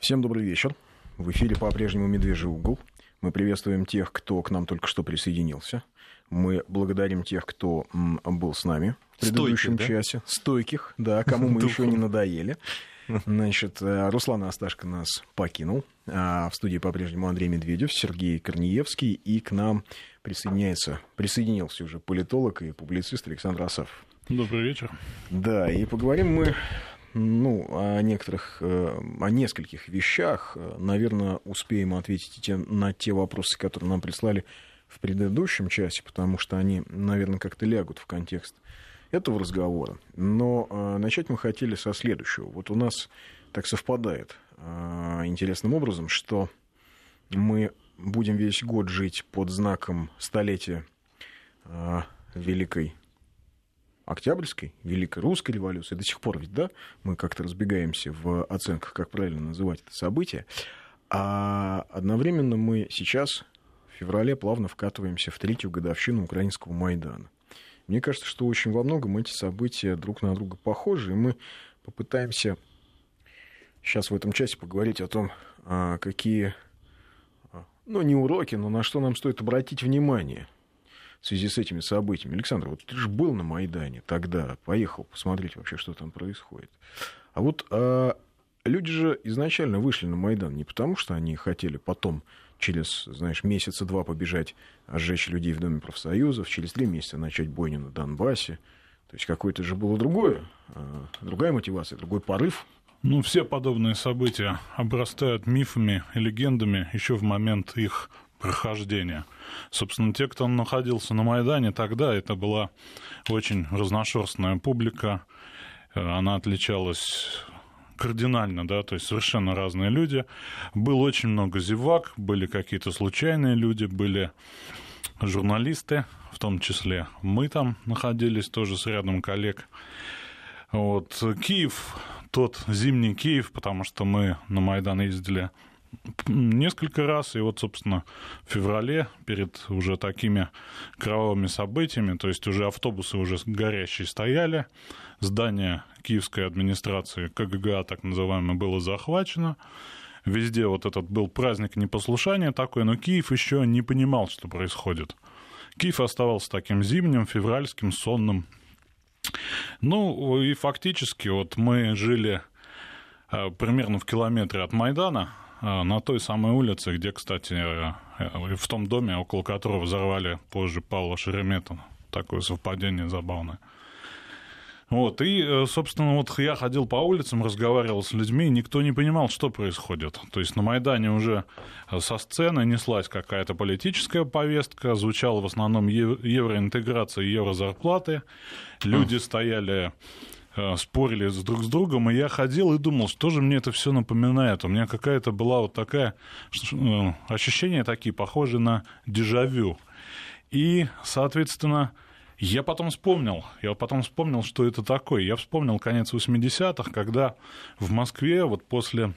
Всем добрый вечер. В эфире по-прежнему «Медвежий угол». Мы приветствуем тех, кто к нам только что присоединился. Мы благодарим тех, кто был с нами в предыдущем Стойких, часе. Да? Стойких, да, кому мы еще не надоели. Значит, э, Руслан Асташко нас покинул. А в студии по-прежнему Андрей Медведев, Сергей Корнеевский. И к нам присоединяется, присоединился уже политолог и публицист Александр Асафов. Добрый вечер. Да, и поговорим мы ну, о некоторых, э, о нескольких вещах. Наверное, успеем ответить на те вопросы, которые нам прислали в предыдущем часе, потому что они, наверное, как-то лягут в контекст этого разговора. Но э, начать мы хотели со следующего. Вот у нас так совпадает э, интересным образом, что мы будем весь год жить под знаком столетия Великой Октябрьской, Великой Русской революции, до сих пор ведь, да, мы как-то разбегаемся в оценках, как правильно называть это событие, а одновременно мы сейчас, в феврале, плавно вкатываемся в третью годовщину украинского Майдана. Мне кажется, что очень во многом эти события друг на друга похожи, и мы попытаемся сейчас в этом часе поговорить о том, а, какие, а, ну, не уроки, но на что нам стоит обратить внимание – в связи с этими событиями. Александр, вот ты же был на Майдане тогда, поехал посмотреть вообще, что там происходит. А вот а, люди же изначально вышли на Майдан не потому, что они хотели потом через, знаешь, месяца два побежать, сжечь людей в Доме профсоюзов, через три месяца начать бойню на Донбассе. То есть какое-то же было другое, а, другая мотивация, другой порыв. Ну, все подобные события обрастают мифами и легендами еще в момент их прохождения. Собственно, те, кто находился на Майдане тогда, это была очень разношерстная публика, э, она отличалась кардинально, да, то есть совершенно разные люди. Было очень много зевак, были какие-то случайные люди, были журналисты, в том числе мы там находились тоже с рядом коллег. Вот. Киев, тот зимний Киев, потому что мы на Майдан ездили несколько раз, и вот, собственно, в феврале перед уже такими кровавыми событиями, то есть уже автобусы уже горящие стояли, здание киевской администрации КГГА, так называемое, было захвачено, везде вот этот был праздник непослушания такой, но Киев еще не понимал, что происходит. Киев оставался таким зимним, февральским, сонным. Ну, и фактически вот мы жили э, примерно в километре от Майдана, на той самой улице, где, кстати, э, э, в том доме, около которого взорвали позже Павла Шереметова. Такое совпадение забавное. Вот, и, э, собственно, вот я ходил по улицам, разговаривал с людьми, и никто не понимал, что происходит. То есть на Майдане уже со сцены неслась какая-то политическая повестка, звучала в основном евроинтеграция и еврозарплаты. Люди стояли спорили с друг с другом, и я ходил и думал, что же мне это все напоминает. У меня какая-то была вот такая э, ощущения такие, похожие на дежавю. И, соответственно, я потом вспомнил, я потом вспомнил, что это такое. Я вспомнил конец 80-х, когда в Москве вот после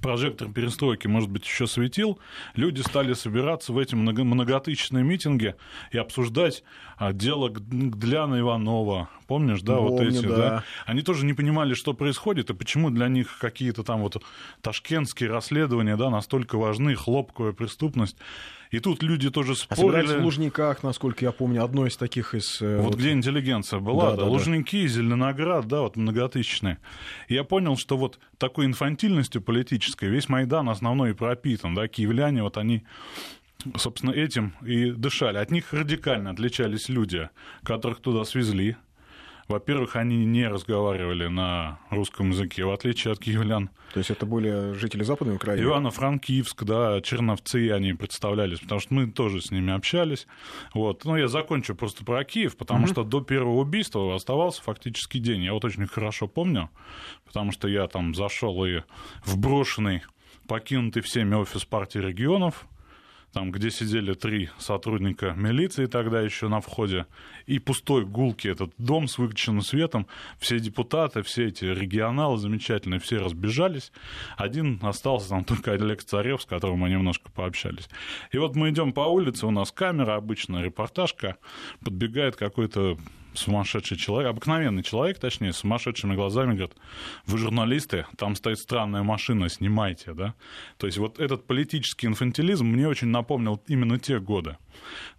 прожектор перестройки, может быть, еще светил, люди стали собираться в эти многотысячные митинги и обсуждать дело Гляна Иванова. Помнишь, да, Помню, вот эти, да. да? Они тоже не понимали, что происходит, и почему для них какие-то там вот ташкентские расследования, да, настолько важны, хлопковая преступность. И тут люди тоже а спорили. А в Лужниках, насколько я помню, одно из таких из... Э, вот, вот... где интеллигенция была, да, да, да Лужники, да. Зеленоград, да, вот многотысячные. И я понял, что вот такой инфантильностью политической весь Майдан основной и пропитан, да, киевляне, вот они собственно, этим и дышали. От них радикально отличались люди, которых туда свезли, во-первых, они не разговаривали на русском языке, в отличие от киевлян. То есть это были жители Западной Украины? Ивано-Франкивск, да, Черновцы они представлялись, потому что мы тоже с ними общались. Вот. Ну, я закончу просто про Киев, потому mm-hmm. что до первого убийства оставался фактически день. Я вот очень хорошо помню, потому что я там зашел и в брошенный покинутый всеми офис партии регионов, там, где сидели три сотрудника милиции тогда еще на входе, и пустой гулки этот дом с выключенным светом, все депутаты, все эти регионалы замечательные, все разбежались, один остался там только Олег Царев, с которым мы немножко пообщались. И вот мы идем по улице, у нас камера, обычная репортажка, подбегает какой-то сумасшедший человек, обыкновенный человек, точнее, с сумасшедшими глазами, говорит, вы журналисты, там стоит странная машина, снимайте, да. То есть вот этот политический инфантилизм мне очень напомнил именно те годы.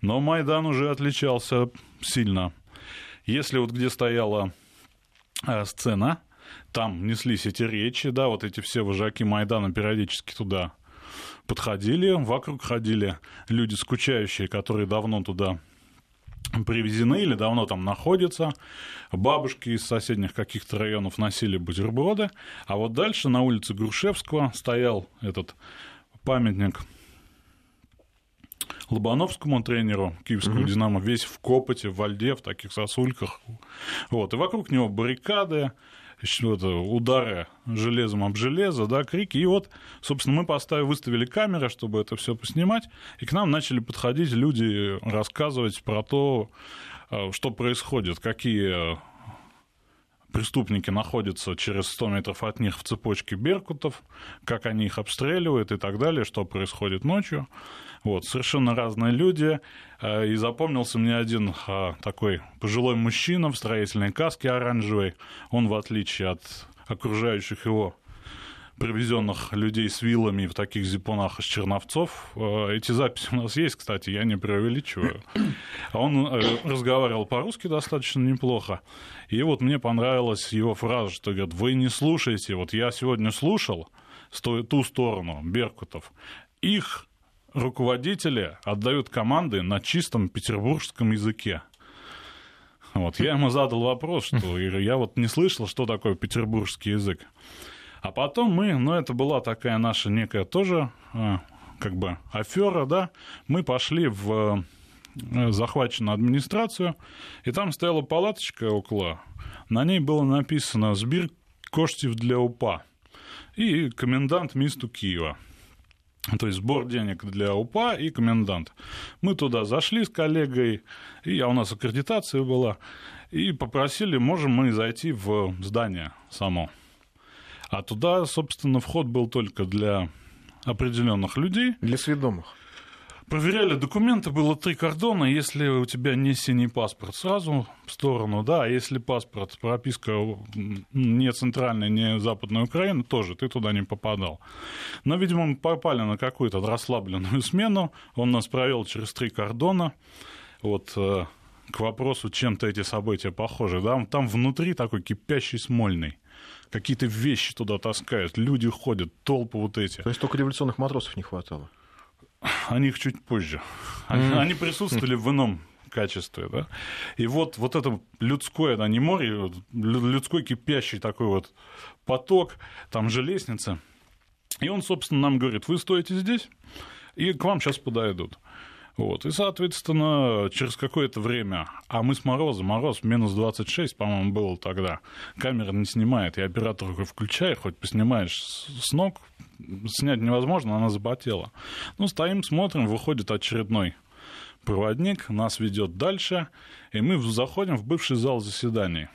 Но Майдан уже отличался сильно. Если вот где стояла э, сцена, там неслись эти речи, да, вот эти все вожаки Майдана периодически туда подходили, вокруг ходили люди скучающие, которые давно туда привезены или давно там находятся. Бабушки из соседних каких-то районов носили бутерброды. А вот дальше на улице Грушевского стоял этот памятник Лобановскому тренеру киевского mm-hmm. «Динамо», весь в копоте, в льде, в таких сосульках. Вот. И вокруг него баррикады, удары железом об железо, да, крики. И вот, собственно, мы поставили, выставили камеры, чтобы это все поснимать, и к нам начали подходить люди, рассказывать про то, э, что происходит, какие преступники находятся через 100 метров от них в цепочке беркутов, как они их обстреливают и так далее, что происходит ночью. Вот, совершенно разные люди. Э, и запомнился мне один э, такой пожилой мужчина в строительной каске оранжевой. Он, в отличие от окружающих его привезенных людей с вилами в таких зипунах из Черновцов. Э, эти записи у нас есть, кстати, я не преувеличиваю. Он разговаривал по-русски достаточно неплохо. И вот мне понравилась его фраза, что говорит, вы не слушаете, вот я сегодня слушал ту сторону Беркутов, их руководители отдают команды на чистом петербургском языке. Вот, я ему задал вопрос, что я вот не слышал, что такое петербургский язык. А потом мы, ну, это была такая наша некая тоже, а, как бы, афера, да, мы пошли в э, захваченную администрацию, и там стояла палаточка около, на ней было написано «Сбир коштів для УПА» и комендант месту Киева. То есть сбор денег для УПА и комендант. Мы туда зашли с коллегой, и а у нас аккредитация была, и попросили, можем мы зайти в здание само. А туда, собственно, вход был только для определенных людей. Для сведомых. Проверяли документы, было три кордона. Если у тебя не синий паспорт, сразу в сторону, да. А если паспорт, прописка не центральная, не западная Украина, тоже ты туда не попадал. Но, видимо, мы попали на какую-то расслабленную смену. Он нас провел через три кордона. Вот э, к вопросу, чем-то эти события похожи. Да? Там внутри такой кипящий смольный. Какие-то вещи туда таскают, люди ходят, толпы вот эти. То есть только революционных матросов не хватало? о них чуть позже. Они, они присутствовали в ином качестве, да. И вот, вот это людское, да, не море, людской кипящий такой вот поток, там же лестница. И он, собственно, нам говорит, вы стоите здесь, и к вам сейчас подойдут. Вот. И, соответственно, через какое-то время, а мы с мороза, мороз минус 26, по-моему, был тогда, камера не снимает, и оператор говорит, включай, хоть поснимаешь с ног, снять невозможно, она запотела. Ну, стоим, смотрим, выходит очередной проводник, нас ведет дальше, и мы заходим в бывший зал заседаний.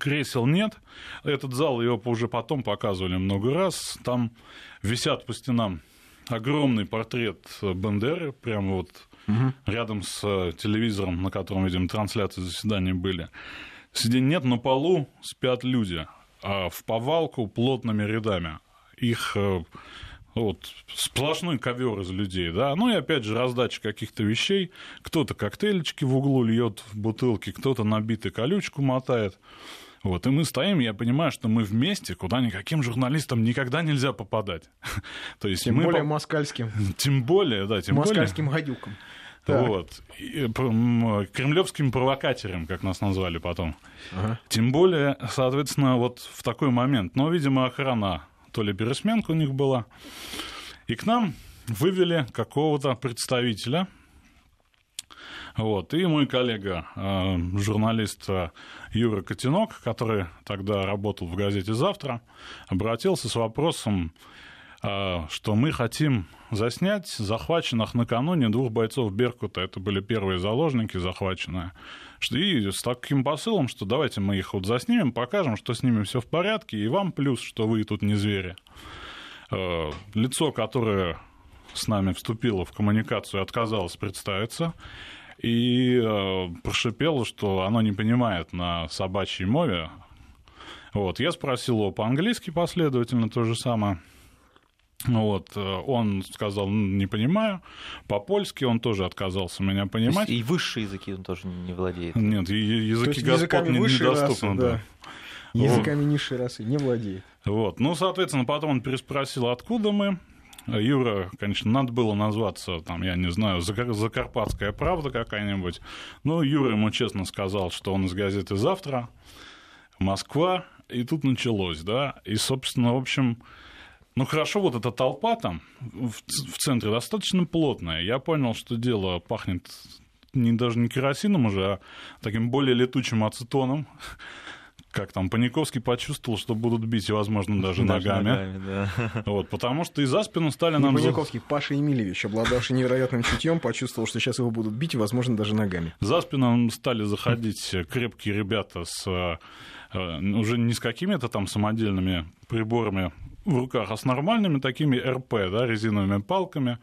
Кресел нет. Этот зал его уже потом показывали много раз. Там висят по стенам огромный портрет Бандеры, прямо вот угу. рядом с э, телевизором, на котором, видим, трансляции заседаний были. Сидений нет, на полу спят люди, а в повалку плотными рядами. Их э, вот, сплошной ковер из людей, да. Ну и опять же раздача каких-то вещей. Кто-то коктейльчики в углу льет в бутылки, кто-то набитый колючку мотает. Вот, и мы стоим, я понимаю, что мы вместе, куда никаким журналистам никогда нельзя попадать. То есть тем мы более по... москальским. Тем более, да, тем москальским более... гадюкам. Так. Вот. И, кремлевским провокатором, как нас назвали потом. Ага. Тем более, соответственно, вот в такой момент. Но, видимо, охрана, то ли пересменка у них была. И к нам вывели какого-то представителя вот. И мой коллега, э, журналист э, Юра Котенок, который тогда работал в газете «Завтра», обратился с вопросом, э, что мы хотим заснять захваченных накануне двух бойцов Беркута. Это были первые заложники захваченные. И с таким посылом, что давайте мы их вот заснимем, покажем, что с ними все в порядке, и вам плюс, что вы тут не звери. Лицо, которое с нами вступило в коммуникацию, отказалось представиться. И э, прошипел, что оно не понимает на собачьей мове. Вот. Я спросил его по-английски последовательно то же самое. Вот, э, он сказал, не понимаю. По-польски он тоже отказался меня понимать. И высшие языки он тоже не владеет. Нет, языки господ недоступны. Расы, да. Языками вот. низшей расы не владеет. Вот. Ну, соответственно, потом он переспросил, откуда мы. Юра, конечно, надо было назваться, там, я не знаю, Закарпатская правда какая-нибудь. Но Юра ему честно сказал, что он из газеты «Завтра», Москва, и тут началось, да. И, собственно, в общем, ну хорошо, вот эта толпа там в, центре достаточно плотная. Я понял, что дело пахнет не даже не керосином уже, а таким более летучим ацетоном. Как там, Паниковский почувствовал, что будут бить, возможно, даже, даже ногами. ногами да. вот, потому что и за спину стали нам... Паниковский, Паша Емельевич, обладавший невероятным чутьем, почувствовал, что сейчас его будут бить, и, возможно, даже ногами. За спину стали заходить крепкие ребята с э, уже не с какими-то там самодельными приборами в руках, а с нормальными такими РП, да, резиновыми палками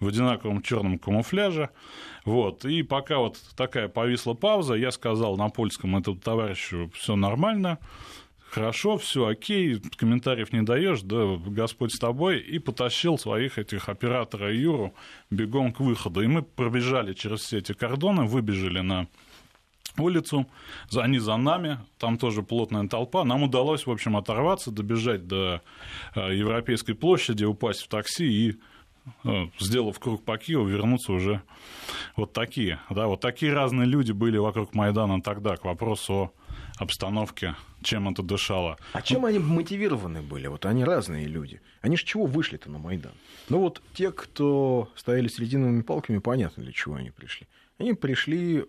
в одинаковом черном камуфляже. Вот. И пока вот такая повисла пауза, я сказал на польском этому товарищу, все нормально, хорошо, все окей, комментариев не даешь, да, Господь с тобой, и потащил своих этих оператора Юру бегом к выходу. И мы пробежали через все эти кордоны, выбежали на улицу, они за нами, там тоже плотная толпа. Нам удалось, в общем, оторваться, добежать до э, Европейской площади, упасть в такси и э, сделав круг по Киеву, вернуться уже вот такие. Да, вот такие разные люди были вокруг Майдана тогда, к вопросу о обстановке, чем это дышало. А чем они мотивированы были? Вот они разные люди. Они же чего вышли-то на Майдан? Ну вот те, кто стояли с резиновыми палками, понятно, для чего они пришли. Они пришли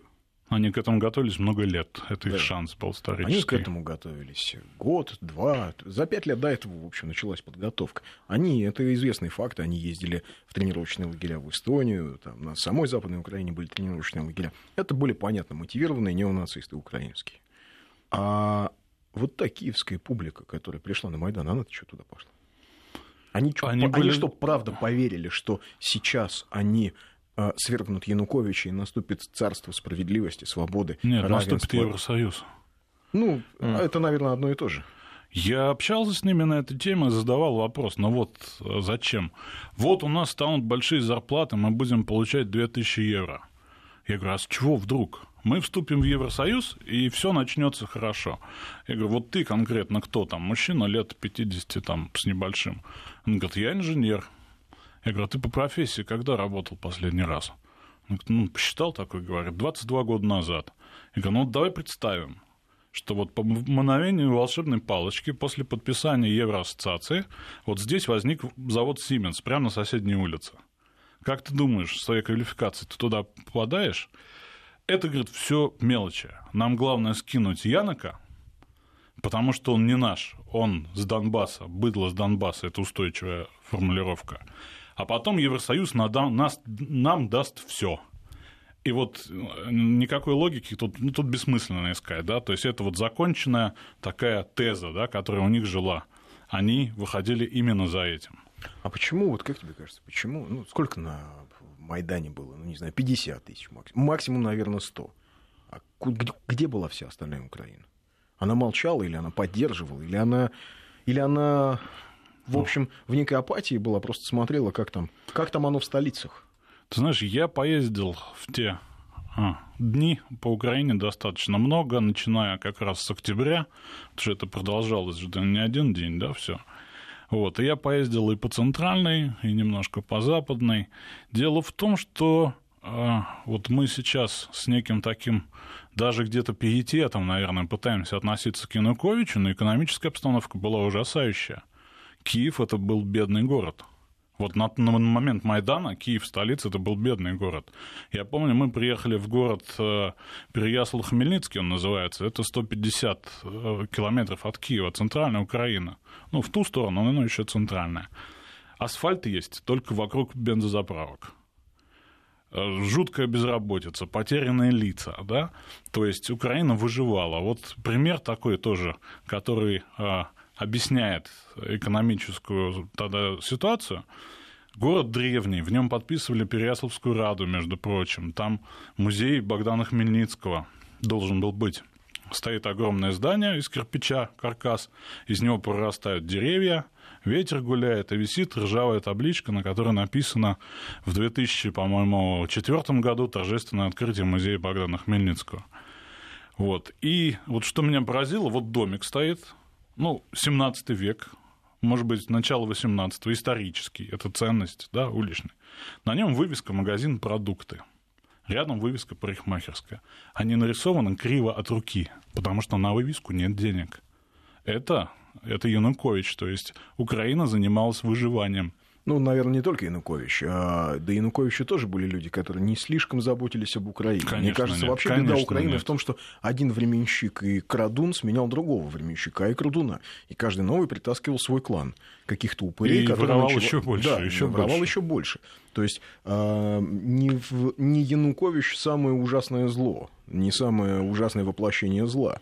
они к этому готовились много лет. Это да. их шанс был исторический. Они к этому готовились год, два. За пять лет до этого, в общем, началась подготовка. Они, это известный факт, они ездили в тренировочные лагеря в Эстонию, там, на самой Западной Украине были тренировочные лагеря. Это были, понятно, мотивированные неонацисты украинские. А вот та киевская публика, которая пришла на Майдан, она-то что туда пошла? Они, что, они, были... они что, правда поверили, что сейчас они свергнут Януковича и наступит царство справедливости, свободы, Нет, равенства. наступит Евросоюз. Ну, mm. это, наверное, одно и то же. Я общался с ними на эту тему и задавал вопрос, ну вот э, зачем? Вот у нас станут большие зарплаты, мы будем получать 2000 евро. Я говорю, а с чего вдруг? Мы вступим в Евросоюз, и все начнется хорошо. Я говорю, вот ты конкретно кто там? Мужчина лет 50 там, с небольшим. Он говорит, я инженер. Я говорю, а ты по профессии когда работал последний раз? Он говорит, ну, посчитал такой, говорит, 22 года назад. Я говорю, ну, вот давай представим, что вот по мгновению волшебной палочки после подписания Евроассоциации вот здесь возник завод Siemens прямо на соседней улице. Как ты думаешь, своей квалификацией ты туда попадаешь? Это, говорит, все мелочи. Нам главное скинуть Янока, потому что он не наш, он с Донбасса, быдло с Донбасса, это устойчивая формулировка а потом Евросоюз надам, нас, нам даст все. И вот э, никакой логики тут, ну, тут бессмысленно искать, да, то есть это вот законченная такая теза, да, которая у них жила. Они выходили именно за этим. А почему, вот как тебе кажется, почему, ну, сколько на Майдане было, ну, не знаю, 50 тысяч максимум, максимум, наверное, 100. А где, где была вся остальная Украина? Она молчала или она поддерживала, или она, или она в общем, в некой апатии была, просто смотрела, как там, как там оно в столицах. Ты знаешь, я поездил в те а, дни по Украине достаточно много, начиная как раз с октября, потому что это продолжалось же не один день, да, все. Вот, и я поездил и по центральной, и немножко по западной. Дело в том, что э, вот мы сейчас с неким таким даже где-то пиететом, наверное, пытаемся относиться к Януковичу, но экономическая обстановка была ужасающая. Киев это был бедный город. Вот на, на момент Майдана Киев, столица, это был бедный город. Я помню, мы приехали в город э, Переяслав-Хмельницкий, он называется. Это 150 э, километров от Киева, центральная Украина. Ну, в ту сторону, но еще центральная. Асфальт есть только вокруг бензозаправок э, жуткая безработица, потерянные лица, да, то есть Украина выживала. Вот пример такой тоже, который э, объясняет экономическую тогда ситуацию. Город древний, в нем подписывали Переяславскую Раду, между прочим. Там музей Богдана Хмельницкого должен был быть. Стоит огромное здание из кирпича, каркас, из него прорастают деревья, ветер гуляет, и висит ржавая табличка, на которой написано в 2000, по-моему, четвертом году торжественное открытие музея Богдана Хмельницкого. Вот. И вот что меня поразило, вот домик стоит, ну, 17 век, может быть, начало 18-го, исторический, это ценность, да, уличный. На нем вывеска «Магазин продукты». Рядом вывеска парикмахерская. Они нарисованы криво от руки, потому что на вывеску нет денег. Это, это Янукович, то есть Украина занималась выживанием. Ну, наверное, не только Янукович. А, до Януковича тоже были люди, которые не слишком заботились об Украине. Конечно, Мне кажется, нет. вообще Конечно, беда Украины нет. в том, что один временщик и крадун сменял другого временщика и крадуна. И каждый новый притаскивал свой клан каких-то упырей, И которые воровал начало- еще больше, да, еще воровал больше. еще больше. То есть а, не, в- не Янукович самое ужасное зло, не самое ужасное воплощение зла.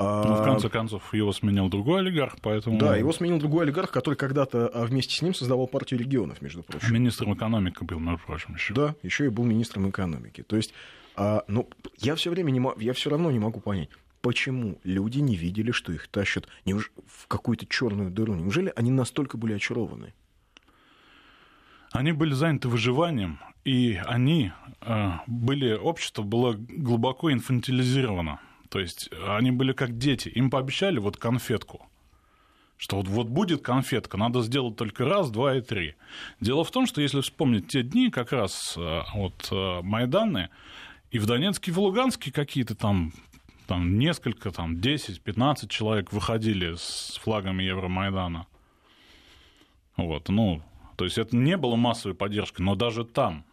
А, Ну, в конце концов его сменил другой олигарх, поэтому Да, его сменил другой олигарх, который когда-то а, вместе с ним создавал партию регионов, между прочим. министром экономики был, между прочим, еще. Да, еще и был министром экономики. То есть, а, ну, я все время не могу, я все равно не могу понять, почему люди не видели, что их тащат неуж- в какую-то черную дыру. Неужели они настолько были очарованы? Они были заняты выживанием, и они э, были, общество было глубоко инфантилизировано. То есть они были как дети. Им пообещали вот конфетку. Что вот, вот будет конфетка, надо сделать только раз, два и три. Дело в том, что если вспомнить те дни, как раз э, вот э, Майданы, и в Донецке, и в Луганске какие-то там, там несколько, там 10-15 человек выходили с флагами Евромайдана. Вот, ну, то есть это не было массовой поддержкой, но даже там,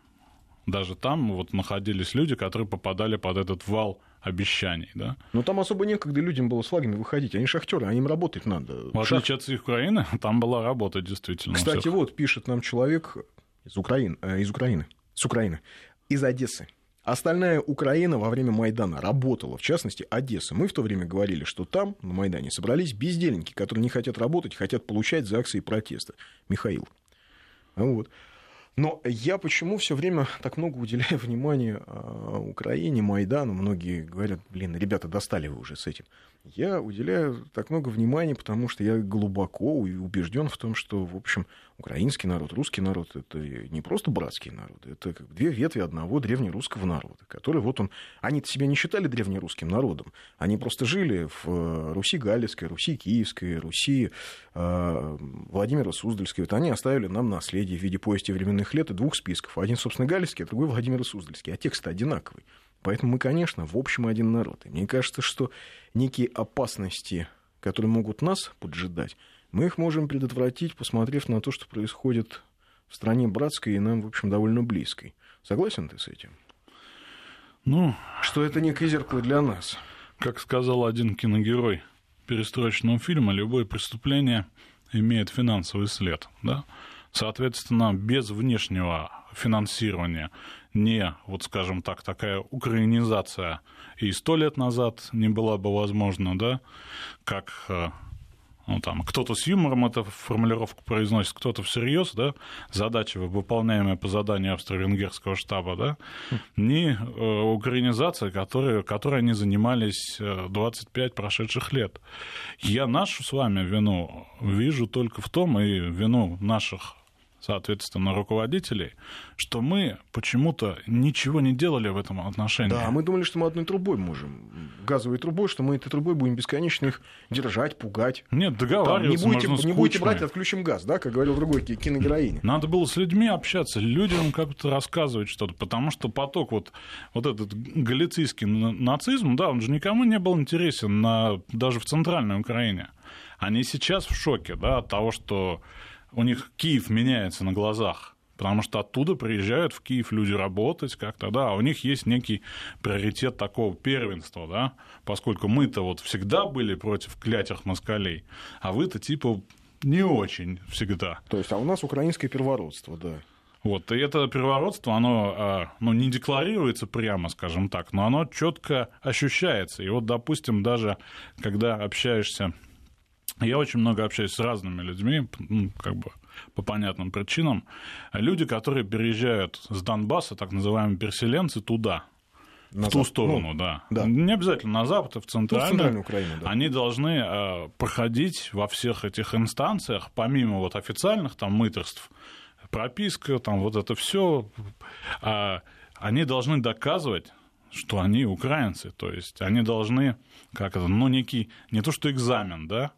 даже там вот находились люди, которые попадали под этот вал обещаний, да. Но там особо некогда людям было с флагами выходить. Они шахтеры, а им работать надо. В отличие от всех Украины, там была работа действительно. Кстати, всех. вот пишет нам человек из Украины, э, из Украины, с Украины, из Одессы. Остальная Украина во время Майдана работала, в частности, Одесса. Мы в то время говорили, что там, на Майдане, собрались бездельники, которые не хотят работать, хотят получать за акции протеста. Михаил. Вот. Но я почему все время так много уделяю внимания а, Украине, Майдану? Многие говорят, блин, ребята, достали вы уже с этим. Я уделяю так много внимания, потому что я глубоко убежден в том, что, в общем, украинский народ, русский народ это не просто братские народы, это как две ветви одного древнерусского народа, который вот он, они себя не считали древнерусским народом, они просто жили в э, Руси Галицкой, Руси Киевской, Руси э, Владимира Суздальской. Вот они оставили нам наследие в виде повести временных лет и двух списков. Один, собственно, Галицкий, а другой Владимир Суздальский. А текст одинаковый. Поэтому мы, конечно, в общем один народ. И мне кажется, что некие опасности, которые могут нас поджидать, мы их можем предотвратить, посмотрев на то, что происходит в стране братской и нам, в общем, довольно близкой. Согласен ты с этим? Ну, Что это некое зеркало для нас. как сказал один киногерой перестроечного фильма, любое преступление имеет финансовый след. Да? Соответственно, без внешнего финансирования не, вот скажем так, такая украинизация и сто лет назад не была бы возможна, да, как э, ну, там, кто-то с юмором эту формулировку произносит, кто-то всерьез, да, задача, выполняемая по заданию австро-венгерского штаба, да, не э, украинизация, которой, которой они занимались э, 25 прошедших лет. Я нашу с вами вину вижу только в том, и вину наших соответственно, руководителей, что мы почему-то ничего не делали в этом отношении. Да, мы думали, что мы одной трубой можем, газовой трубой, что мы этой трубой будем бесконечно их держать, пугать. Нет, Там, не договариваться будете, можно не будете брать, отключим газ, да, как говорил другой ки- киногероине. Надо было с людьми общаться, людям как-то рассказывать что-то, потому что поток вот, вот этот галицийский на- нацизм, да, он же никому не был интересен на, даже в центральной Украине. Они сейчас в шоке, да, от того, что у них Киев меняется на глазах. Потому что оттуда приезжают в Киев люди работать как-то, да, а у них есть некий приоритет такого первенства, да, поскольку мы-то вот всегда были против клятых москалей, а вы-то типа не очень всегда. То есть, а у нас украинское первородство, да. Вот, и это первородство, оно а, ну, не декларируется прямо, скажем так, но оно четко ощущается. И вот, допустим, даже когда общаешься Я очень много общаюсь с разными людьми, ну, как бы по понятным причинам. Люди, которые переезжают с Донбасса, так называемые переселенцы, туда, на в ту сторону, ну, да. да. Не обязательно на запад, а в центральную. Ну, в центральную Украину, да. Они должны э, проходить во всех этих инстанциях, помимо вот официальных там мыторств, прописка, там вот это все, э, они должны доказывать, что они украинцы, то есть они должны, как это, ну, некий, не то что экзамен, да,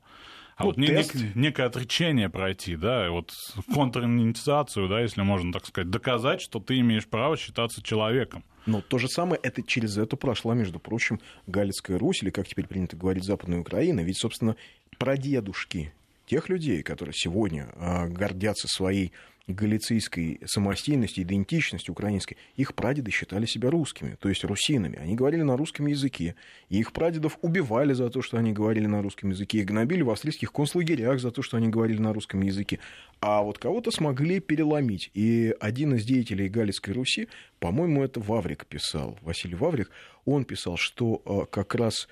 а ну, вот тест. Нек, некое отречение пройти, да, вот контринициацию, да, если можно так сказать, доказать, что ты имеешь право считаться человеком. Но то же самое, это через это прошла, между прочим, Галицкая Русь, или, как теперь принято говорить, Западная Украина. Ведь, собственно, прадедушки тех людей, которые сегодня а, гордятся своей галицийской самостийности, идентичности украинской, их прадеды считали себя русскими, то есть русинами. Они говорили на русском языке. И их прадедов убивали за то, что они говорили на русском языке. Их гнобили в австрийских концлагерях за то, что они говорили на русском языке. А вот кого-то смогли переломить. И один из деятелей Галицкой Руси, по-моему, это Ваврик писал, Василий Ваврик, он писал, что а, как раз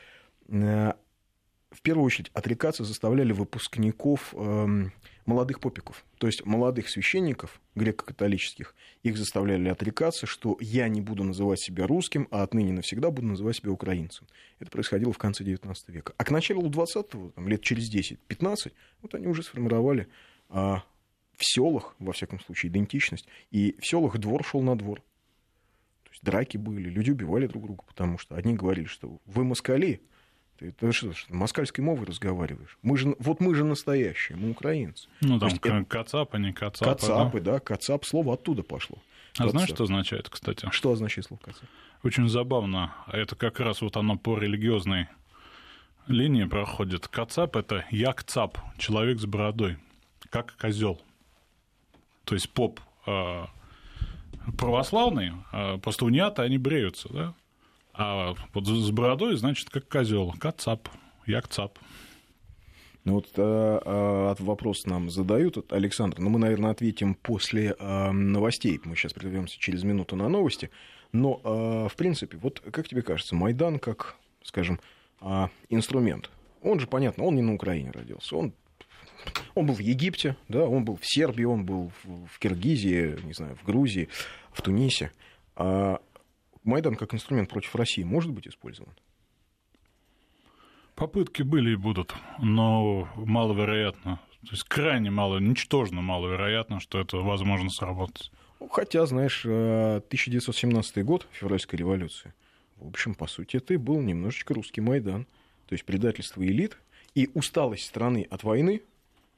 э, в первую очередь отрекаться заставляли выпускников эм, молодых попиков, то есть молодых священников греко-католических, их заставляли отрекаться, что я не буду называть себя русским, а отныне навсегда буду называть себя украинцем. Это происходило в конце XIX века. А к началу XX, лет через 10-15, вот они уже сформировали а, в селах, во всяком случае, идентичность, и в селах двор шел на двор. То есть драки были, люди убивали друг друга, потому что одни говорили, что вы москали, ты, ты что, что, москальской мовой разговариваешь? Мы же, вот мы же настоящие, мы украинцы. Ну, там есть, кацап, а не кацап. Кацапы, да? да, кацап, слово оттуда пошло. А кацап. знаешь, что означает, кстати? Что означает слово кацап? Очень забавно. Это как раз вот оно по религиозной линии проходит. Кацап — это якцап, человек с бородой, как козел. То есть поп э, православный, э, просто униаты, они бреются, да? А вот с бородой, значит, как козел. Кацап, якцап. Ну вот а, а, вопрос нам задают, Александр, но ну, мы, наверное, ответим после а, новостей. Мы сейчас прервемся через минуту на новости. Но, а, в принципе, вот как тебе кажется, Майдан как, скажем, а, инструмент, он же, понятно, он не на Украине родился, он он был в Египте, да, он был в Сербии, он был в Киргизии, не знаю, в Грузии, в Тунисе. А Майдан как инструмент против России может быть использован? Попытки были и будут, но маловероятно. То есть крайне мало, ничтожно маловероятно, что это возможно сработать. Ну, хотя, знаешь, 1917 э, год, февральская революция, в общем, по сути, это и был немножечко русский Майдан. То есть предательство элит и усталость страны от войны.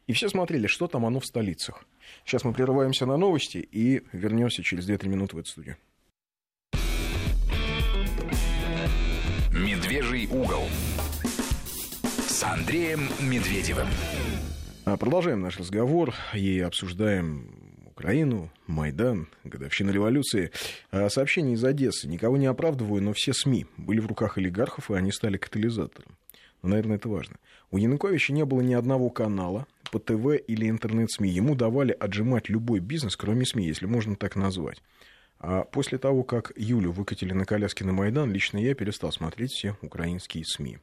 И все смотрели, что там оно в столицах. Сейчас мы прерываемся на новости и вернемся через 2-3 минуты в эту студию. «Медвежий угол» с Андреем Медведевым. А, продолжаем наш разговор и обсуждаем Украину, Майдан, годовщина революции. А, сообщение из Одессы. Никого не оправдываю, но все СМИ были в руках олигархов, и они стали катализатором. Но, наверное, это важно. У Януковича не было ни одного канала по ТВ или интернет-СМИ. Ему давали отжимать любой бизнес, кроме СМИ, если можно так назвать. А после того, как Юлю выкатили на коляске на Майдан, лично я перестал смотреть все украинские СМИ.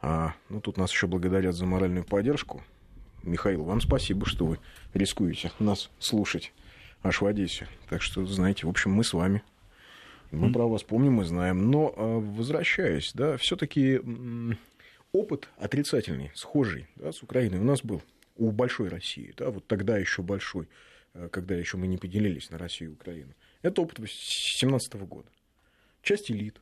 А, ну, тут нас еще благодарят за моральную поддержку. Михаил, вам спасибо, что вы рискуете нас слушать аж в Одессе. Так что, знаете, в общем, мы с вами. Мы про вас помним и знаем. Но, а, возвращаясь, да, все-таки опыт отрицательный, схожий да, с Украиной у нас был у большой России, да, вот тогда еще большой, а, когда еще мы не поделились на Россию и Украину. Это опыт 2017 года. Часть элит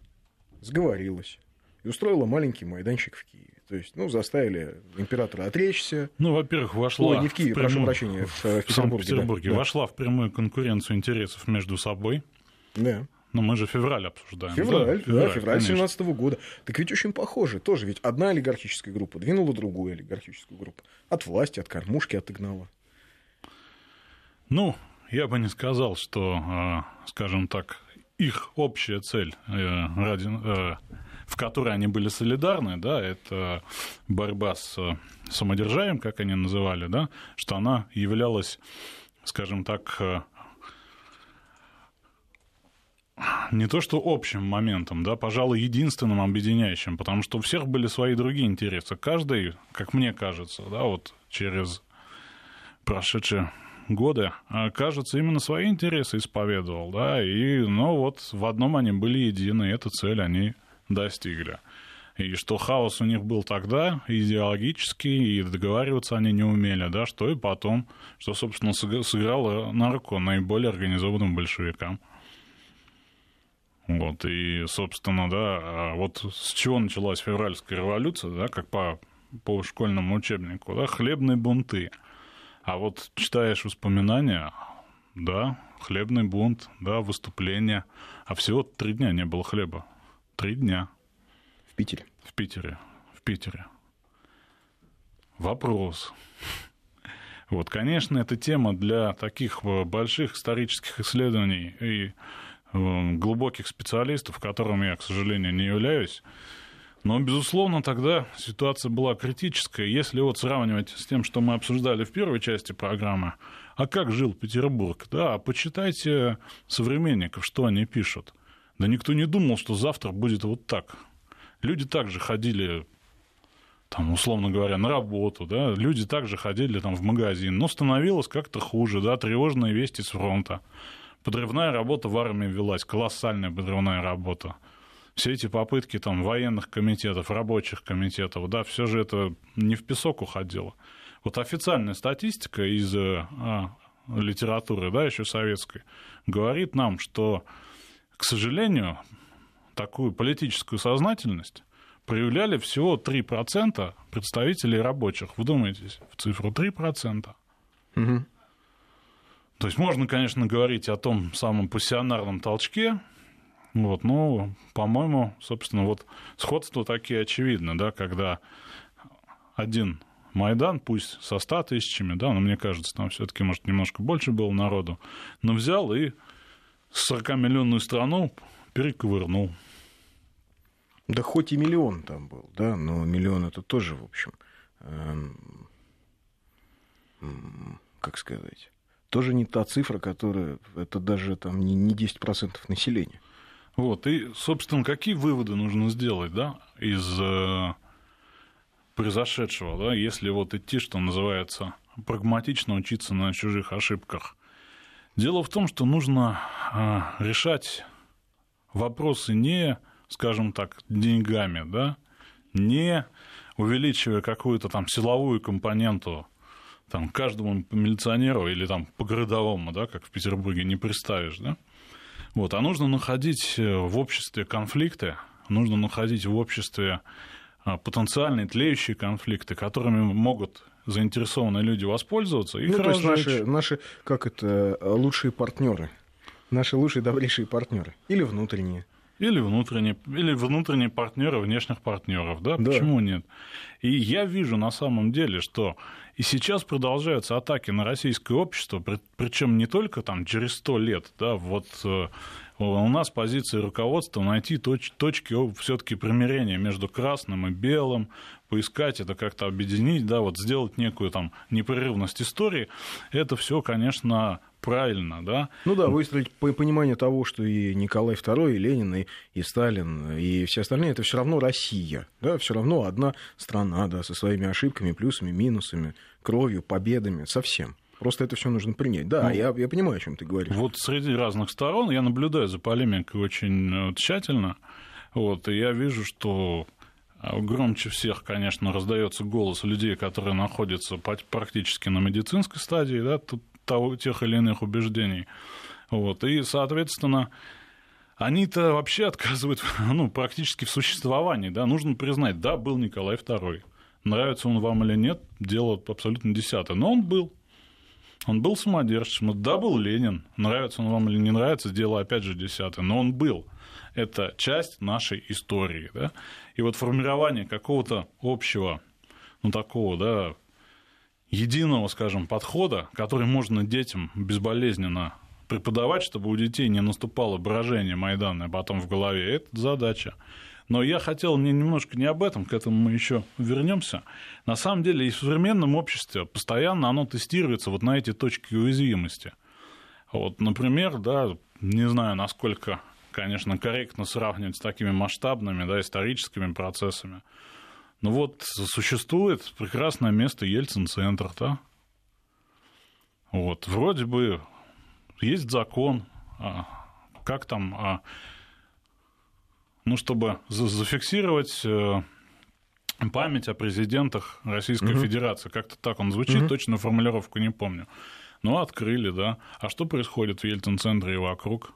сговорилась и устроила маленький майданчик в Киеве. То есть, ну, заставили императора отречься. Ну, во-первых, вошла... Ой, не в Киеве, в прямую... прошу прощения, в, в Петербурге. В Петербурге. Да. Вошла в прямую конкуренцию интересов между собой. Да. Но мы же февраль обсуждаем. Февраль, да, февраль, да, февраль 2017 года. Так ведь очень похоже. Тоже ведь одна олигархическая группа двинула другую олигархическую группу. От власти, от кормушки отогнала. Ну, я бы не сказал, что, а, скажем так, их общая цель, э, э, в которой они были солидарны, да, это борьба с самодержавием, как они называли, да, что она являлась, скажем так, э, не то что общим моментом, да, пожалуй, единственным объединяющим, потому что у всех были свои другие интересы. Каждый, как мне кажется, да, вот через прошедшие годы, а, кажется, именно свои интересы исповедовал, да, и, ну, вот в одном они были едины, и эту цель они достигли. И что хаос у них был тогда идеологический, и договариваться они не умели, да, что и потом, что, собственно, сыграло на руку наиболее организованным большевикам. Вот, и, собственно, да, а вот с чего началась февральская революция, да, как по, по школьному учебнику, да, хлебные бунты. А вот читаешь воспоминания, да, хлебный бунт, да, выступление, а всего три дня не было хлеба. Три дня. В Питере? В Питере, в Питере. Вопрос. Вот, конечно, это тема для таких э, больших исторических исследований и Э, глубоких специалистов, которым я, к сожалению, не являюсь. Но, безусловно, тогда ситуация была критическая. Если вот сравнивать с тем, что мы обсуждали в первой части программы, а как жил Петербург, да, почитайте современников, что они пишут. Да никто не думал, что завтра будет вот так. Люди также ходили, там, условно говоря, на работу, да, люди также ходили там в магазин, но становилось как-то хуже, да, тревожные вести с фронта. Подрывная работа в армии велась, колоссальная подрывная работа. Все эти попытки там военных комитетов, рабочих комитетов, да, все же это не в песок уходило. Вот официальная статистика из а, литературы, да, еще советской, говорит нам, что, к сожалению, такую политическую сознательность проявляли всего 3% представителей рабочих. Вдумайтесь в цифру 3%. Угу. То есть можно, конечно, говорить о том самом пассионарном толчке, вот, но, по-моему, собственно, вот сходство такие очевидны, да, когда один Майдан, пусть со 100 тысячами, да, но мне кажется, там все таки может, немножко больше было народу, но взял и 40-миллионную страну перековырнул. Да хоть и миллион там был, да, но миллион это тоже, в общем, эм, как сказать, тоже не та цифра, которая, это даже там не, не 10% населения. Вот, и, собственно, какие выводы нужно сделать, да, из э, произошедшего, да, если вот идти, что называется, прагматично учиться на чужих ошибках. Дело в том, что нужно э, решать вопросы не, скажем так, деньгами, да, не увеличивая какую-то там силовую компоненту там, каждому милиционеру или там по городовому, да, как в Петербурге, не представишь, да? Вот, а нужно находить э, в обществе конфликты, нужно находить в обществе а, потенциальные тлеющие конфликты, которыми могут заинтересованные люди воспользоваться. Их ну, то есть наши, наши, как это, лучшие партнеры, наши лучшие добрейшие партнеры или внутренние. Или внутренние, или внутренние партнеры внешних партнеров, да? да? Почему нет? И я вижу на самом деле, что и сейчас продолжаются атаки на российское общество, причем не только там через сто лет, да, вот э, у нас позиция руководства найти точ, точки все-таки примирения между красным и белым, поискать это как-то объединить, да, вот сделать некую там непрерывность истории, это все, конечно, правильно, да? Ну да, выстроить понимание того, что и Николай II, и Ленин, и, и Сталин, и все остальные, это все равно Россия, да, все равно одна страна, да, со своими ошибками, плюсами, минусами, кровью, победами, совсем. Просто это все нужно принять. Да, ну, я, я понимаю, о чем ты говоришь. Вот среди разных сторон я наблюдаю за полемикой очень э, тщательно. Вот, и я вижу, что э, громче всех, конечно, раздается голос людей, которые находятся практически на медицинской стадии, да, тут того, тех или иных убеждений. Вот. И, соответственно, они-то вообще отказывают ну, практически в существовании. Да? Нужно признать, да, был Николай II. Нравится он вам или нет, дело абсолютно десятое. Но он был. Он был самодержцем. Да, был Ленин. Нравится он вам или не нравится, дело опять же десятое. Но он был. Это часть нашей истории. Да? И вот формирование какого-то общего, ну, такого, да, единого, скажем, подхода, который можно детям безболезненно преподавать, чтобы у детей не наступало брожение Майдана, а потом в голове, это задача. Но я хотел не, немножко не об этом, к этому мы еще вернемся. На самом деле и в современном обществе постоянно оно тестируется вот на эти точки уязвимости. Вот, например, да, не знаю, насколько конечно, корректно сравнивать с такими масштабными, да, историческими процессами. Но вот существует прекрасное место Ельцин-центр, да? Вот, вроде бы есть закон, а, как там, а, ну, чтобы зафиксировать э, память о президентах Российской угу. Федерации. Как-то так он звучит, угу. точно формулировку не помню. Ну, открыли, да. А что происходит в Ельцин-центре и вокруг?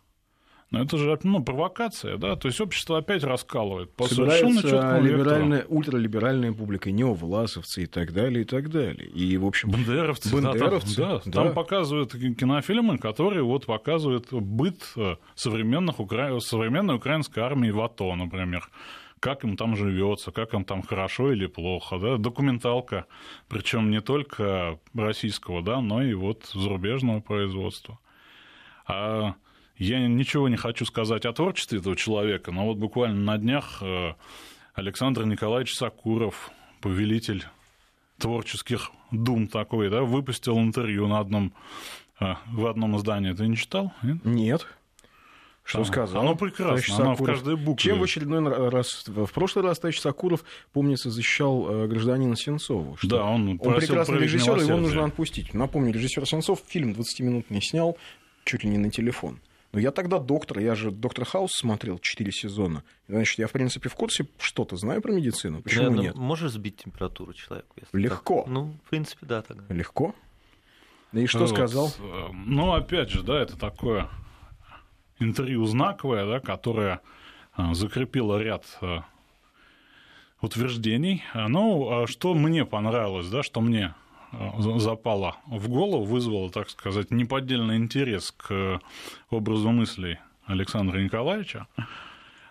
Ну, это же ну, провокация, да, то есть общество опять раскалывает. По Собирается либеральная, ультралиберальная публика, неовласовцы и так далее, и так далее. И, в общем... Бандеровцы, Бандеровцы да, там, да, там показывают кинофильмы, которые вот показывают быт э, современных, укра... современной украинской армии в АТО, например как им там живется, как им там хорошо или плохо, да, документалка, причем не только российского, да, но и вот зарубежного производства. А я ничего не хочу сказать о творчестве этого человека, но вот буквально на днях э, Александр Николаевич Сакуров, повелитель творческих дум такой, да, выпустил интервью на одном, э, в одном издании. Ты не читал? Нет. Нет. Что а, сказал? Оно прекрасно, оно в каждой букве. Чем в очередной раз, в прошлый раз товарищ Сакуров, помнится, защищал э, гражданина Сенцову. Что да, он, он прекрасный режиссер, его нужно отпустить. Напомню, режиссер Сенцов фильм 20-минутный снял, чуть ли не на телефон. Но я тогда доктор, я же доктор Хаус смотрел 4 сезона. Значит, я, в принципе, в курсе что-то знаю про медицину. Почему Наверное, нет? Можешь сбить температуру человеку? Легко. Так? Ну, в принципе, да, тогда. Легко. И что вот. сказал? Ну, опять же, да, это такое интервью знаковое, да, которое э, закрепило ряд э, утверждений. Ну, а что мне понравилось, да, что мне запала в голову, вызвала, так сказать, неподдельный интерес к образу мыслей Александра Николаевича.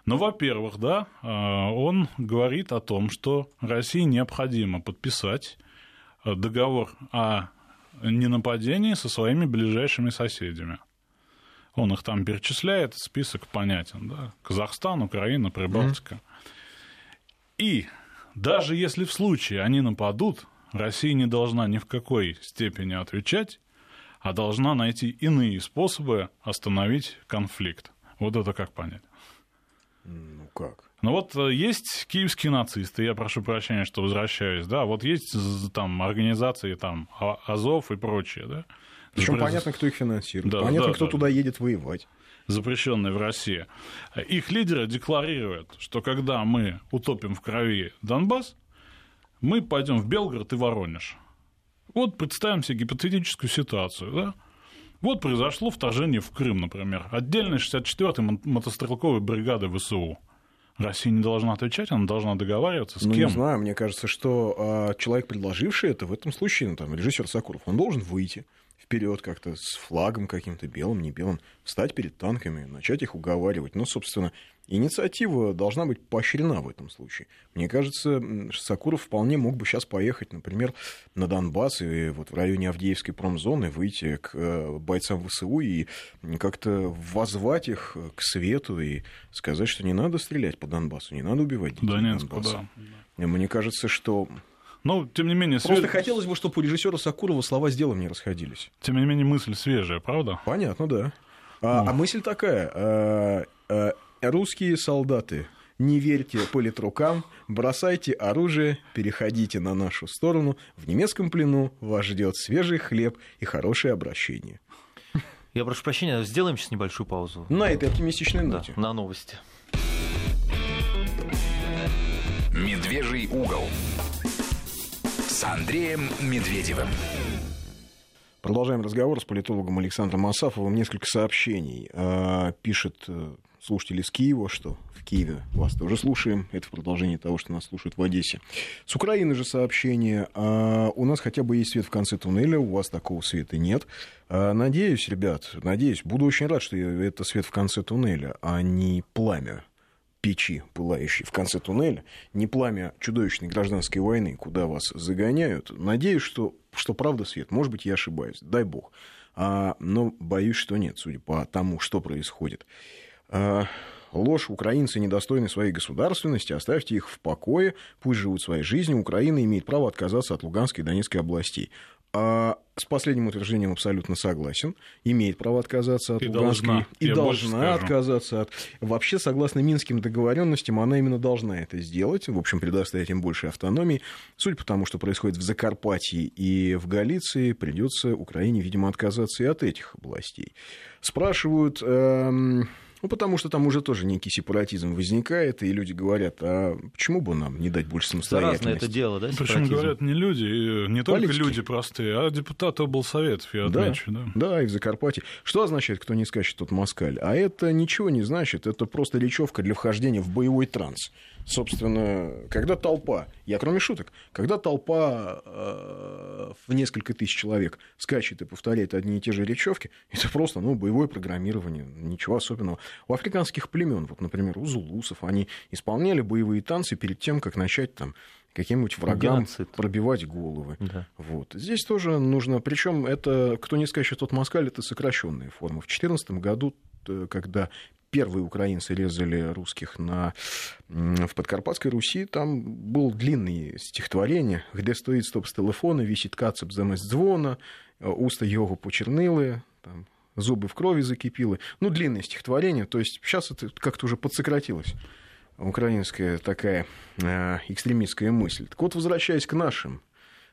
Но, во-первых, да, э, он говорит о том, что России необходимо подписать э, договор о ненападении со своими ближайшими соседями. Он их там перечисляет, список понятен. Да? Казахстан, Украина, Прибалтика. Mm-hmm. И даже если в случае они нападут, Россия не должна ни в какой степени отвечать, а должна найти иные способы остановить конфликт. Вот это как понять? Ну как? Ну вот э, есть киевские нацисты, я прошу прощения, что возвращаюсь, да, вот есть там организации там а, Азов и прочее, да. Причем Запрет... понятно, кто их финансирует, да, понятно, да, кто да. туда едет воевать. Запрещенные в России. Их лидеры декларируют, что когда мы утопим в крови Донбасс, мы пойдем в Белгород и Воронеж. Вот представим себе гипотетическую ситуацию, да? Вот произошло вторжение в Крым, например. Отдельная 64-я мотострелковая бригада ВСУ. Россия не должна отвечать, она должна договариваться с ну, кем? не знаю, мне кажется, что а, человек, предложивший это, в этом случае, ну, там, режиссер Сакуров, он должен выйти вперед как-то с флагом каким-то белым, не белым, встать перед танками, начать их уговаривать. Ну, собственно, инициатива должна быть поощрена в этом случае. Мне кажется, Сакуров вполне мог бы сейчас поехать, например, на Донбасс и вот в районе Авдеевской промзоны выйти к э, бойцам ВСУ и как-то возвать их к свету и сказать, что не надо стрелять по Донбассу, не надо убивать детей Донецку, да. Мне кажется, что но, тем не менее... Просто свеж... хотелось бы, чтобы у режиссера Сакурова слова с делом не расходились. Тем не менее, мысль свежая, правда? Понятно, да. А, а мысль такая. А, а, русские солдаты, не верьте политрукам, бросайте оружие, переходите на нашу сторону. В немецком плену вас ждет свежий хлеб и хорошее обращение. Я прошу прощения, сделаем сейчас небольшую паузу. На этой оптимистичной ноте. Да, на новости. Медвежий угол с Андреем Медведевым. Продолжаем разговор с политологом Александром Асафовым. Несколько сообщений. А, пишет э, слушатель из Киева, что в Киеве вас тоже слушаем. Это в продолжении того, что нас слушают в Одессе. С Украины же сообщение. А, у нас хотя бы есть свет в конце туннеля, у вас такого света нет. А, надеюсь, ребят, надеюсь, буду очень рад, что это свет в конце туннеля, а не пламя печи, пылающей в конце туннеля, не пламя чудовищной гражданской войны, куда вас загоняют. Надеюсь, что, что правда свет. Может быть, я ошибаюсь. Дай бог. А, но боюсь, что нет, судя по тому, что происходит. А, ложь, украинцы недостойны своей государственности, оставьте их в покое, пусть живут своей жизнью. Украина имеет право отказаться от Луганской и Донецкой областей. А с последним утверждением абсолютно согласен. Имеет право отказаться от И Луганской. должна. И должна отказаться от... Вообще, согласно Минским договоренностям, она именно должна это сделать. В общем, предоставить им больше автономии. Судя по тому, что происходит в Закарпатье и в Галиции, придется Украине, видимо, отказаться и от этих областей. Спрашивают... эм, ну, потому что там уже тоже некий сепаратизм возникает, и люди говорят, а почему бы нам не дать больше самостоятельности? это дело, да, Причем сепаратизм? говорят не люди, и не только Политики. люди простые, а депутаты облсоветов, я Да, отмечу. Да. да, и в Закарпатье. Что означает, кто не скачет, тот москаль? А это ничего не значит, это просто речевка для вхождения в боевой транс. Собственно, когда толпа, я кроме шуток, когда толпа э, в несколько тысяч человек скачет и повторяет одни и те же речевки, это просто ну, боевое программирование, ничего особенного. У африканских племен, вот, например, у зулусов, они исполняли боевые танцы перед тем, как начать там каким-нибудь врагам Геноцид. пробивать головы. Да. Вот. Здесь тоже нужно, причем это, кто не скачет тот москаль, это сокращенная форма. В 2014 году, э, когда первые украинцы резали русских на, в Подкарпатской Руси, там был длинное стихотворение, где стоит стоп с телефона, висит кацап замест звона, э, уста його почернили, там, зубы в крови закипело. Ну, длинное стихотворение, то есть сейчас это как-то уже подсократилось украинская такая э, экстремистская мысль. Так вот, возвращаясь к нашим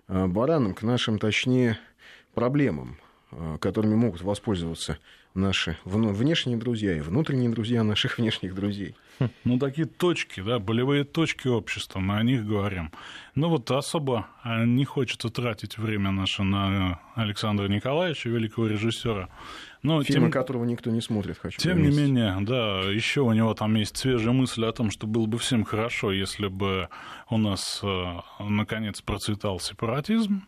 э, баранам, к нашим, точнее, проблемам, которыми могут воспользоваться наши внешние друзья и внутренние друзья наших внешних друзей. Ну, такие точки, да, болевые точки общества, мы о них говорим. Ну, вот особо а, не хочется тратить время наше на Александра Николаевича, великого режиссера. Но Фильмы, тем, которого никто не смотрит, хочу тем не менее, да, еще у него там есть свежая мысль о том, что было бы всем хорошо, если бы у нас, э, наконец, процветал сепаратизм.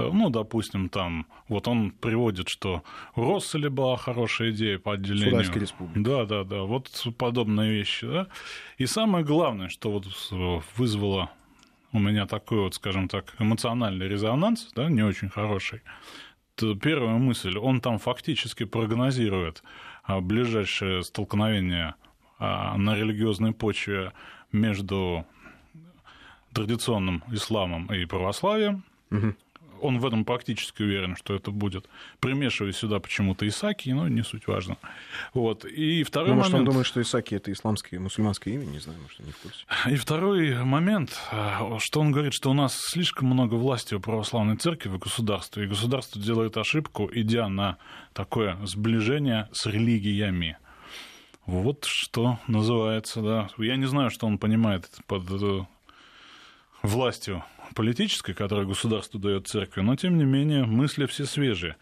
Э, Ну, допустим, там, вот он приводит, что у Россели была хорошая идея по отделению. Суральской республики. Да, да, да, вот подобные вещи, да. И самое главное, что вот вызвало у меня такой вот, скажем так, эмоциональный резонанс, да, не очень хороший. То первая мысль, он там фактически прогнозирует а, ближайшее столкновение а, на религиозной почве между традиционным исламом и православием. Мгм. Он в этом практически уверен, что это будет. Примешивая сюда почему-то Исаки, но не суть важно. Вот. И второй Ну, может, он думает, что Исаки это исламское, мусульманское имя, не знаю, может, не в курсе. И второй момент, что он говорит, что у нас слишком много власти у православной церкви в государстве, и государство делает ошибку, идя на такое сближение с религиями. Вот что называется, да. Я не знаю, что он понимает под э, властью политической, которую государство дает церкви, но тем не менее мысли все свежие.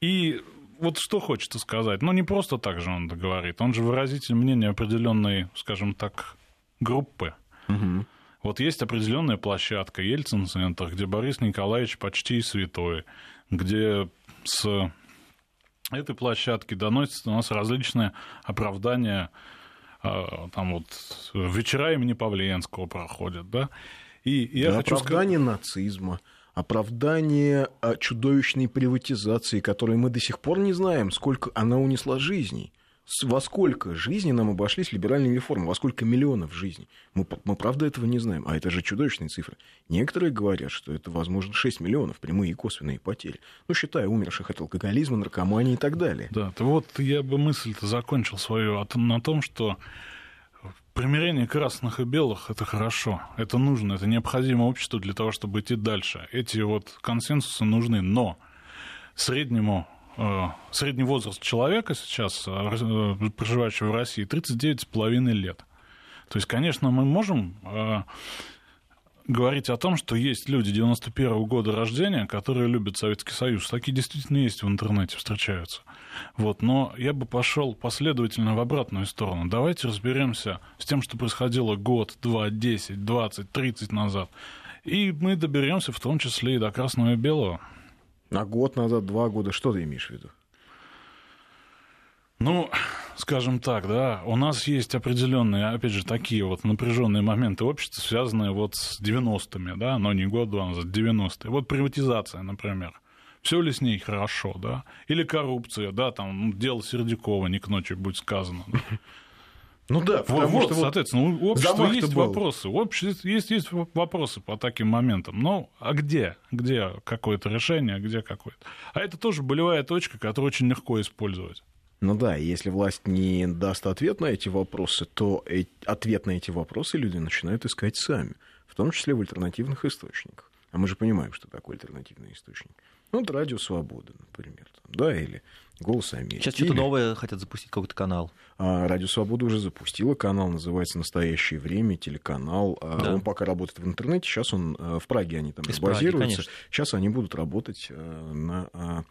И вот что хочется сказать. Ну, не просто так же он говорит. Он же выразитель мнения определенной, скажем так, группы. Мгм. Вот есть определенная площадка, Ельцин-центр, где Борис Николаевич почти святой, где с этой площадки доносятся у нас различные оправдания, а, там вот вечера имени Павленского проходят, да, и я Да, хочу сказать... оправдание нацизма, оправдание а, чудовищной приватизации, которой мы до сих пор не знаем, сколько она унесла жизней. Во сколько жизней нам обошлись либеральные реформы, во сколько миллионов жизней. Мы, мы правда этого не знаем, а это же чудовищные цифры. Некоторые говорят, что это, возможно, 6 миллионов прямые и косвенные потери. Ну, считая умерших от алкоголизма, наркомании и так далее. Да, то вот я бы мысль-то закончил свою на том, что примирение красных и белых – это хорошо, это нужно, это необходимо обществу для того, чтобы идти дальше. Эти вот консенсусы нужны, но среднему э, средний возраст человека сейчас, э, э, проживающего в России, 39,5 лет. То есть, конечно, мы можем э, говорить о том, что есть люди 91 года рождения, которые любят Советский Союз. Такие действительно есть в интернете, встречаются. Вот, но я бы пошел последовательно в обратную сторону. Давайте разберемся с тем, что происходило год, два, десять, двадцать, тридцать назад. И мы доберемся в том числе и до красного и белого. А год назад, два года, что ты имеешь в виду? Ну, скажем так, да, у нас есть определенные, опять же, такие вот напряженные моменты общества, связанные вот с 90-ми, да, но не год, два назад, 90-е. Вот приватизация, например. Все ли с ней хорошо, да? Или коррупция, да, там, ну, дело Сердюкова, не к ночи будет сказано. да. Ну да, потому вот, что соответственно, у общества есть был. вопросы. У общества есть, есть вопросы по таким моментам. Но а где? Где какое-то решение, где какое-то? А это тоже болевая точка, которую очень легко использовать. Ну да, если власть не даст ответ на эти вопросы, то э- ответ на эти вопросы люди начинают искать сами, в том числе в альтернативных источниках. А мы же понимаем, что такое альтернативный источник. Ну, вот радио «Свобода», например, там, да, или «Голос Америки». Сейчас что-то Или, новое хотят запустить, какой-то канал. а, Радио Свобода уже запустила канал, называется «Настоящее время», телеканал. А, Да. Он пока работает в интернете, сейчас он э, в Праге, они там Из Праги, базируются. конечно. Сейчас они будут работать э, на, а,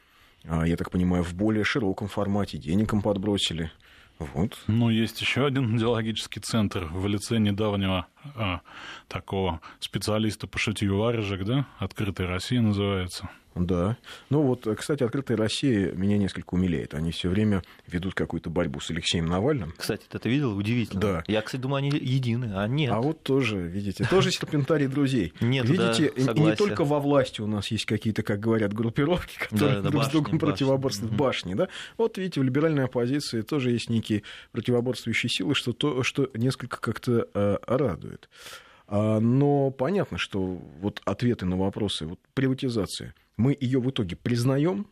я так понимаю, в более широком формате. Денег им подбросили. Вот. Ну, есть еще один идеологический центр в лице недавнего а, такого специалиста по шитью варежек, да? «Открытая Россия» называется. Да. Ну вот, кстати, «Открытая Россия» меня несколько умиляет. Они все время ведут какую-то борьбу с Алексеем Навальным. Кстати, ты это видел? Удивительно. Да. Я, кстати, думаю, они едины, а нет. А вот тоже, видите, тоже серпентарий друзей. Нет, видите, да, и не только во власти у нас есть какие-то, как говорят, группировки, которые Да, да, друг с башни, другом башни. противоборствуют. Башни, да? Вот видите, в либеральной оппозиции тоже есть некие противоборствующие силы, что то, что несколько как-то э, радует. А, Но понятно, что вот ответы на вопросы, вот приватизация, мы ее в итоге признаем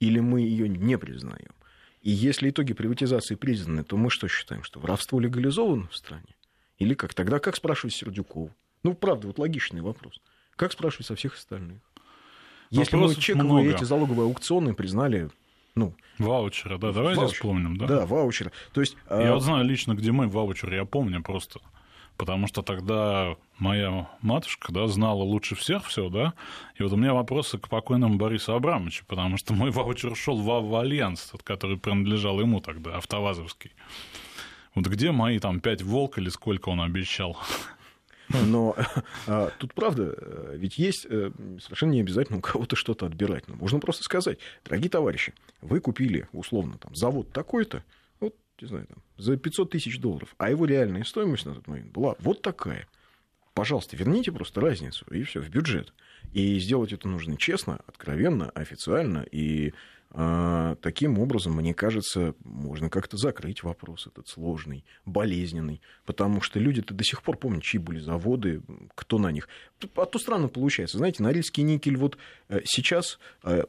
или мы ее не признаем? И если итоги приватизации признаны, то мы что считаем, что воровство легализовано в стране? Или как? Тогда как спрашивать Сердюкову? Ну, правда, вот логичный вопрос. Как спрашивать со всех остальных? Если мы Вопросов чековые много. эти залоговые аукционы признали, ну, Ваучеры, да, давайте ваучер. вспомним, да? да, ваучеры. То есть, Я а, вот знаю лично, где мой ваучер, я помню просто. Потому что тогда моя матушка, да, знала лучше всех все, да. И вот у меня вопросы к покойному Борису Абрамовичу, потому что мой ваучер шел в Альянс, тот, который принадлежал ему тогда, автовазовский. Вот где мои там пять Волг или сколько он обещал? Но а, тут правда, э, ведь есть э, совершенно не обязательно у кого-то что-то отбирать. Ну, можно просто сказать, дорогие товарищи, вы купили условно там завод такой-то, не знаю, там, за 500 тысяч долларов, а его реальная стоимость на тот момент была вот такая. Пожалуйста, верните просто разницу, и все, в бюджет. И сделать это нужно честно, откровенно, официально, и а, таким образом, мне кажется, можно как-то закрыть вопрос этот сложный, болезненный, потому что люди-то до сих пор помнят, чьи были заводы, кто на них. А то странно получается, знаете, Норильский никель вот э, сейчас, э,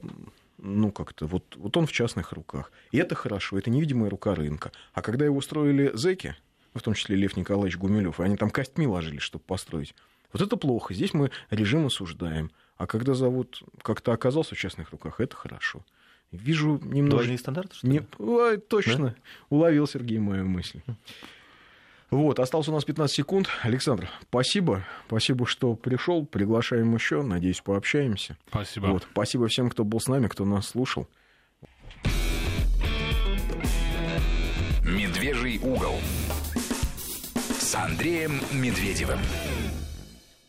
ну как-то, вот, вот он в частных руках, и это хорошо, это невидимая рука рынка. А когда его строили зэки, в том числе Лев Николаевич Гумилев, они там костьми ложили, чтобы построить, вот это плохо, здесь мы режим осуждаем. А когда завод как-то оказался в частных руках, это хорошо. Вижу немного... Двойные стандарты, что ли? Не... Ой, точно. Уловил Сергей мою мысль. Вот, осталось у нас 15 секунд. Александр, спасибо. Спасибо, что пришел. Приглашаем еще. Надеюсь, пообщаемся. Спасибо. Вот. Спасибо всем, кто был с нами, кто нас слушал. «Медвежий угол» с Андреем Медведевым.